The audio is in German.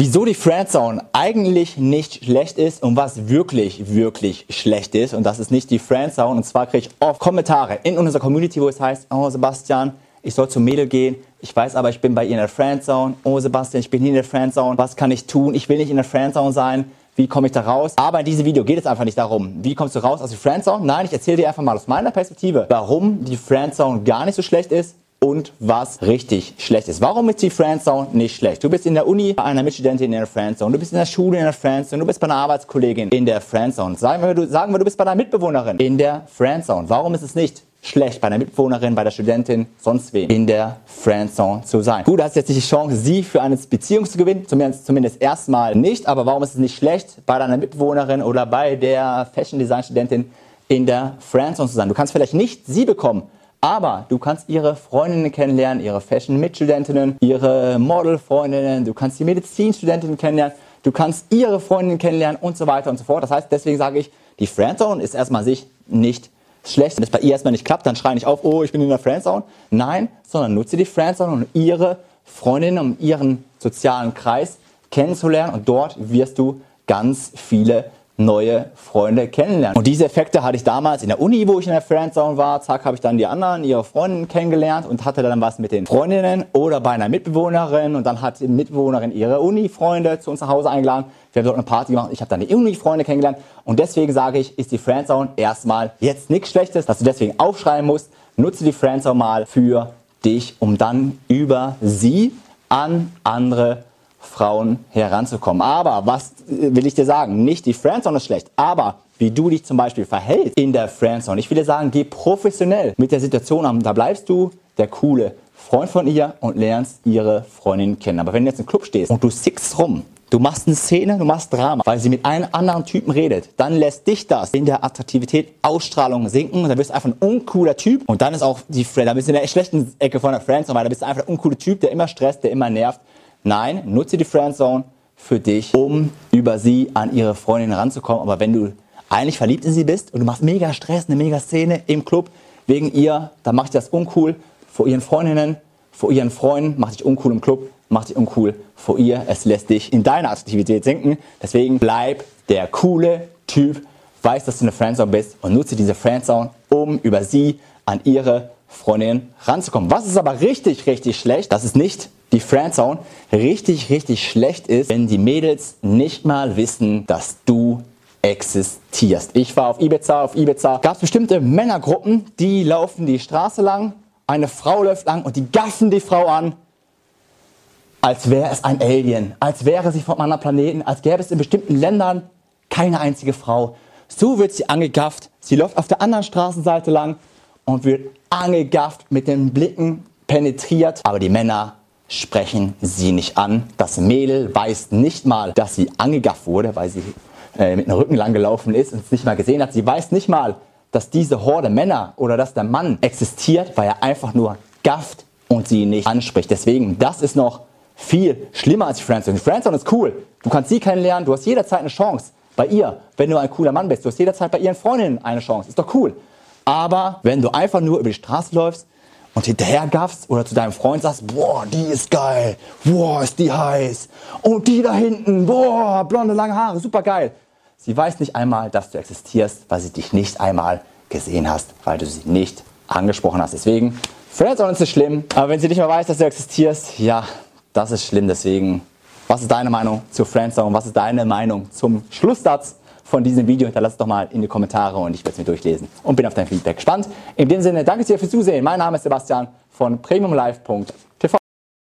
Wieso die Friendzone eigentlich nicht schlecht ist und was wirklich, wirklich schlecht ist. Und das ist nicht die Friendzone. Und zwar kriege ich oft Kommentare in unserer Community, wo es heißt, oh Sebastian, ich soll zum Mädel gehen. Ich weiß aber, ich bin bei ihr in der Friendzone. Oh Sebastian, ich bin hier in der Friendzone. Was kann ich tun? Ich will nicht in der Friendzone sein. Wie komme ich da raus? Aber in diesem Video geht es einfach nicht darum, wie kommst du raus aus der Friendzone? Nein, ich erzähle dir einfach mal aus meiner Perspektive, warum die Friendzone gar nicht so schlecht ist und was richtig schlecht ist. Warum ist die Friendzone nicht schlecht? Du bist in der Uni bei einer Mitstudentin in der Friendzone, du bist in der Schule in der Friendzone, du bist bei einer Arbeitskollegin in der Friendzone. Sagen wir, du, sagen wir, du bist bei deiner Mitbewohnerin in der Friendzone. Warum ist es nicht schlecht, bei der Mitbewohnerin, bei der Studentin, sonst wen in der Friendzone zu sein? Gut, du hast jetzt nicht die Chance, sie für eine Beziehung zu gewinnen, zumindest, zumindest erstmal nicht, aber warum ist es nicht schlecht, bei deiner Mitbewohnerin oder bei der Fashion Design Studentin in der Friendzone zu sein? Du kannst vielleicht nicht sie bekommen, aber du kannst ihre Freundinnen kennenlernen, ihre Fashion-Mitstudentinnen, ihre Model-Freundinnen, du kannst die Medizinstudentinnen kennenlernen, du kannst ihre Freundinnen kennenlernen und so weiter und so fort. Das heißt, deswegen sage ich, die Friendzone ist erstmal sich nicht schlecht. Wenn es bei ihr erstmal nicht klappt, dann schrei nicht auf, oh, ich bin in der Friendzone. Nein, sondern nutze die Friendzone, um ihre Freundinnen, um ihren sozialen Kreis kennenzulernen und dort wirst du ganz viele neue Freunde kennenlernen. Und diese Effekte hatte ich damals in der Uni, wo ich in der Friendzone war. Zack, habe ich dann die anderen, ihre Freundinnen kennengelernt und hatte dann was mit den Freundinnen oder bei einer Mitbewohnerin und dann hat die Mitbewohnerin ihre Uni-Freunde zu uns nach Hause eingeladen. Wir haben dort eine Party gemacht. Ich habe dann die Uni-Freunde kennengelernt und deswegen sage ich, ist die Friendzone erstmal jetzt nichts Schlechtes, dass du deswegen aufschreiben musst. Nutze die Friendzone mal für dich, um dann über sie an andere Frauen heranzukommen. Aber was will ich dir sagen? Nicht die Friendzone ist schlecht, aber wie du dich zum Beispiel verhältst in der Friendzone. Ich will dir sagen, geh professionell mit der Situation an. Da bleibst du der coole Freund von ihr und lernst ihre Freundin kennen. Aber wenn du jetzt im Club stehst und du sickst rum, du machst eine Szene, du machst Drama, weil sie mit einem anderen Typen redet, dann lässt dich das in der Attraktivität, Ausstrahlung sinken und dann wirst du einfach ein uncooler Typ und dann ist auch die Friend, da bist du in der schlechten Ecke von der Friendzone, weil da bist du einfach ein uncooler Typ, der immer stresst, der immer nervt Nein, nutze die Friendzone für dich, um über sie an ihre Freundin ranzukommen. Aber wenn du eigentlich verliebt in sie bist und du machst mega Stress, eine mega Szene im Club wegen ihr, dann macht dich das uncool vor ihren Freundinnen, vor ihren Freunden, macht dich uncool im Club, macht dich uncool vor ihr. Es lässt dich in deiner Attraktivität sinken. Deswegen bleib der coole Typ, weiß, dass du eine Friendzone bist und nutze diese Friendzone, um über sie an ihre Freundin ranzukommen. Was ist aber richtig, richtig schlecht, das ist nicht die Friendzone richtig, richtig schlecht ist, wenn die Mädels nicht mal wissen, dass du existierst. Ich war auf Ibiza, auf Ibiza gab es bestimmte Männergruppen, die laufen die Straße lang, eine Frau läuft lang und die gaffen die Frau an, als wäre es ein Alien, als wäre sie von einem anderen Planeten, als gäbe es in bestimmten Ländern keine einzige Frau. So wird sie angegafft, sie läuft auf der anderen Straßenseite lang und wird angegafft, mit den Blicken penetriert, aber die Männer sprechen sie nicht an. Das Mädel weiß nicht mal, dass sie angegafft wurde, weil sie äh, mit dem Rücken lang gelaufen ist und es nicht mal gesehen hat. Sie weiß nicht mal, dass diese Horde Männer oder dass der Mann existiert, weil er einfach nur gafft und sie nicht anspricht. Deswegen, das ist noch viel schlimmer als die Friendzone. Die Friendzone ist cool. Du kannst sie kennenlernen, du hast jederzeit eine Chance bei ihr, wenn du ein cooler Mann bist. Du hast jederzeit bei ihren Freundinnen eine Chance. Ist doch cool. Aber wenn du einfach nur über die Straße läufst und hinterher gaffst oder zu deinem Freund sagst, boah, die ist geil, boah, ist die heiß und die da hinten, boah, blonde, lange Haare, super geil. Sie weiß nicht einmal, dass du existierst, weil sie dich nicht einmal gesehen hast, weil du sie nicht angesprochen hast. Deswegen, Friendzone ist nicht schlimm, aber wenn sie nicht mehr weiß, dass du existierst, ja, das ist schlimm. Deswegen, was ist deine Meinung zu Friendzone? Was ist deine Meinung zum Schlusssatz? Von diesem Video. Hinterlass es doch mal in die Kommentare und ich werde es mir durchlesen und bin auf dein Feedback gespannt. In dem Sinne, danke dir fürs Zusehen. Mein Name ist Sebastian von premiumlive.tv.